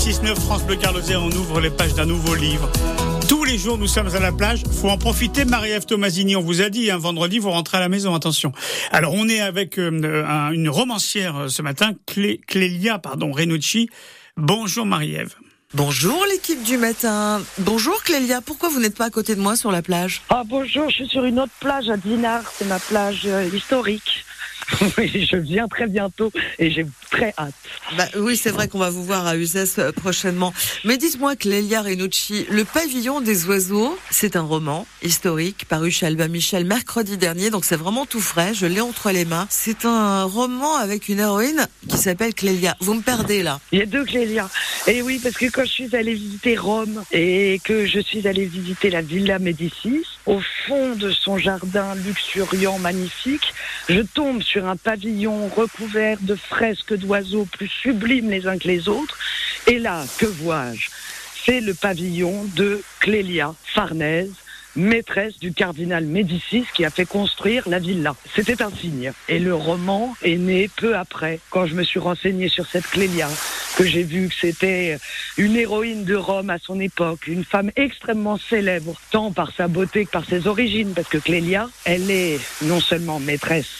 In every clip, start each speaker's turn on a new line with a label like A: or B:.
A: 6-9 France Bleu Carlosé, on ouvre les pages d'un nouveau livre. Tous les jours, nous sommes à la plage. Faut en profiter. Marie-Ève Tomasini, on vous a dit, un hein, vendredi, vous rentrez à la maison. Attention. Alors, on est avec euh, une romancière euh, ce matin, Clélia, pardon, Renucci. Bonjour Marie-Ève.
B: Bonjour l'équipe du matin. Bonjour Clélia, pourquoi vous n'êtes pas à côté de moi sur la plage?
C: Ah bonjour, je suis sur une autre plage à Dinard, c'est ma plage euh, historique. Oui, je viens très bientôt et j'ai très hâte.
B: Bah, oui, c'est vrai qu'on va vous voir à Uzès euh, prochainement. Mais dites-moi, Clélia Renucci, Le Pavillon des oiseaux, c'est un roman historique paru chez Albin Michel mercredi dernier, donc c'est vraiment tout frais, je l'ai entre les mains. C'est un roman avec une héroïne qui s'appelle Clélia. Vous me perdez là.
C: Il y a deux Clélia. Et oui, parce que quand je suis allée visiter Rome et que je suis allée visiter la Villa Médicis, au fond de son jardin luxuriant, magnifique, je tombe sur un pavillon recouvert de fresques d'oiseaux plus sublimes les uns que les autres. Et là, que vois-je? C'est le pavillon de Clélia Farnèse, maîtresse du cardinal Médicis qui a fait construire la villa. C'était un signe. Et le roman est né peu après, quand je me suis renseigné sur cette Clélia, que j'ai vu que c'était une héroïne de Rome à son époque, une femme extrêmement célèbre, tant par sa beauté que par ses origines, parce que Clélia, elle est non seulement maîtresse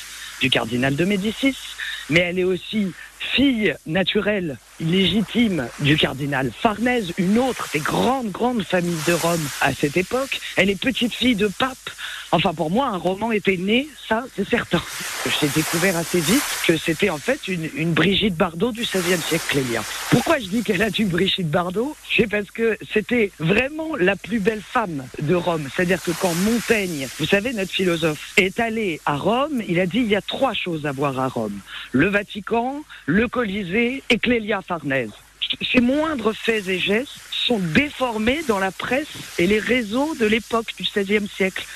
C: du cardinal de Médicis, mais elle est aussi fille naturelle, légitime du cardinal Farnèse, une autre des grandes, grandes familles de Rome à cette époque. Elle est petite fille de pape. Enfin, pour moi, un roman était né, ça, c'est certain. J'ai découvert assez vite que c'était en fait une, Brigitte Bardot du XVIe siècle, Clélia. Pourquoi je dis qu'elle a du Brigitte Bardot? C'est parce que c'était vraiment la plus belle femme de Rome. C'est-à-dire que quand Montaigne, vous savez, notre philosophe, est allé à Rome, il a dit il y a trois choses à voir à Rome. Le Vatican, le Colisée et Clélia Farnèse. Ces moindres faits et gestes sont déformés dans la presse et les réseaux de l'époque du XVIe siècle.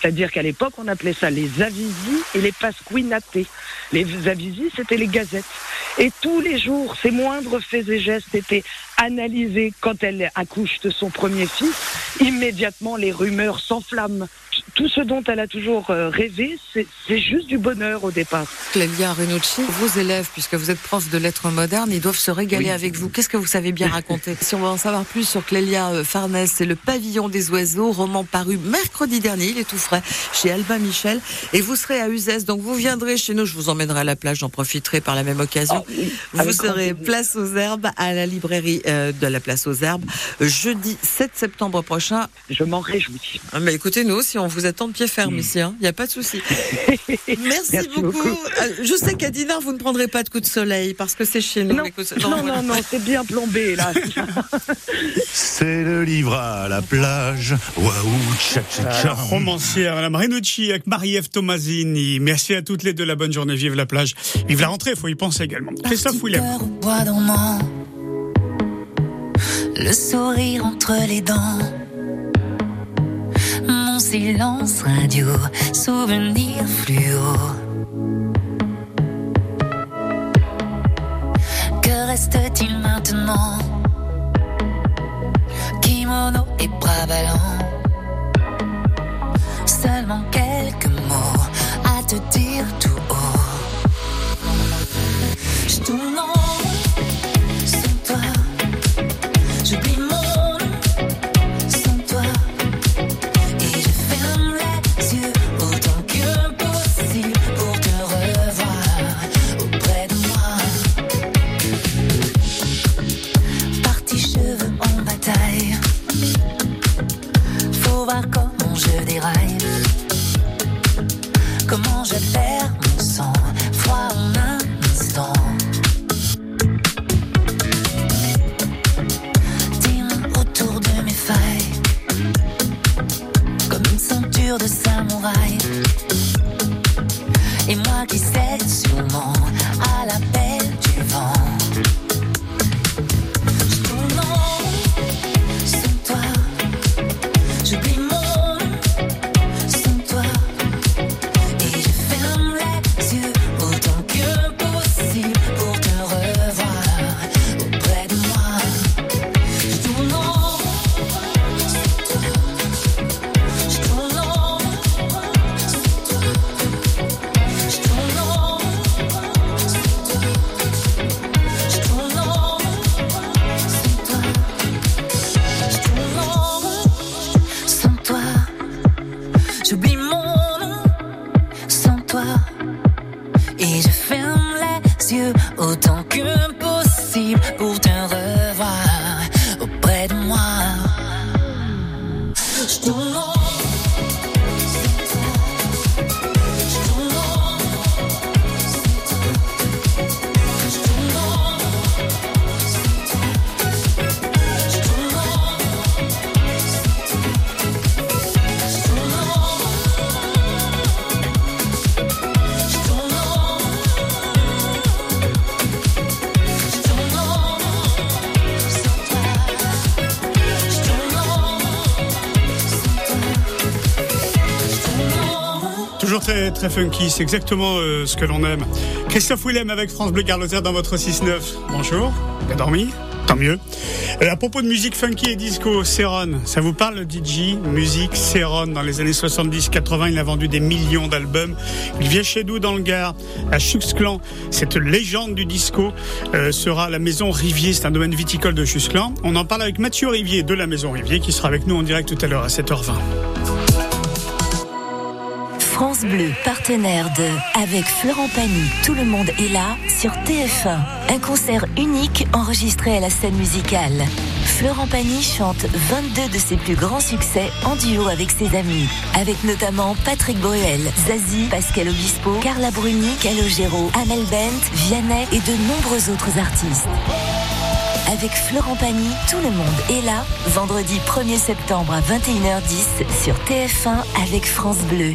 C: C'est-à-dire qu'à l'époque, on appelait ça les avisi et les pasquinatés. Les avisi, c'était les gazettes. Et tous les jours, ces moindres faits et gestes étaient analysés quand elle accouche de son premier fils. Immédiatement, les rumeurs s'enflamment tout ce dont elle a toujours euh, rêvé, c'est juste du bonheur au départ.
B: Clélia Renucci, vos élèves, puisque vous êtes prof de lettres modernes, ils doivent se régaler avec vous. Qu'est-ce que vous savez bien raconter Si on veut en savoir plus sur Clélia euh, Farnès, c'est Le Pavillon des Oiseaux, roman paru mercredi dernier, il est tout frais, chez Albin Michel. Et vous serez à Uzès, donc vous viendrez chez nous, je vous emmènerai à la plage, j'en profiterai par la même occasion. Ah vous serez place aux herbes à la librairie euh, de la place aux herbes, jeudi 7 septembre prochain.
C: Je m'en réjouis.
B: Ah, mais écoutez, nous, si on vous attend de pied ferme ici, il hein. n'y a pas de souci. Merci, beaucoup. Euh, je sais qu'à Dinard, vous ne prendrez pas de coup de soleil parce que c'est chez nous.
C: Non, non, non, non, c'est bien plombé là.
D: c'est le livre à la plage. Waouh, tcha, tcha, tcha.
A: romancière, la Marinucci avec Marie-Ève Tomasini. Merci à toutes les deux. La bonne journée. Vive la plage. Vive la rentrée. Il faut y penser également. Christophe William.
E: Le sourire entre les dents silence radio, souvenir fluo. Que reste-t-il maintenant? Kimono et bras ballants. Seulement quelques mots à te dire tout je perds mon sang, froid en un instant. Dîme autour de mes failles, comme une ceinture de samouraï. Et moi qui sais. Je tourne
A: très, très funky, c'est exactement euh, ce que l'on aime. Christophe Willem avec France Bleu Carloser dans votre 6-9. Bonjour, bien dormi? Tant mieux. Euh, à propos de musique funky et disco, Céron, ça vous parle le DJ Musique Céron, dans les années 70-80, il a vendu des millions d'albums. Il vient chez nous dans le Gard, à Chuxclan. Cette légende du disco euh, sera la maison Rivier, c'est un domaine viticole de Chuxclan. On en parle avec Mathieu Rivier de la maison Rivier qui sera avec nous en direct tout à l'heure à 7h20.
F: France Bleu, partenaire de Avec Florent Pagny, tout le monde est là sur TF1. Un concert unique enregistré à la scène musicale. Florent Pagny chante 22 de ses plus grands succès en duo avec ses amis, avec notamment Patrick Bruel, Zazie, Pascal Obispo, Carla Bruni, Calogero, Amel Bent, Vianney et de nombreux autres artistes. Avec Florent Pagny, tout le monde est là, vendredi 1er septembre à 21h10 sur TF1 avec France Bleu.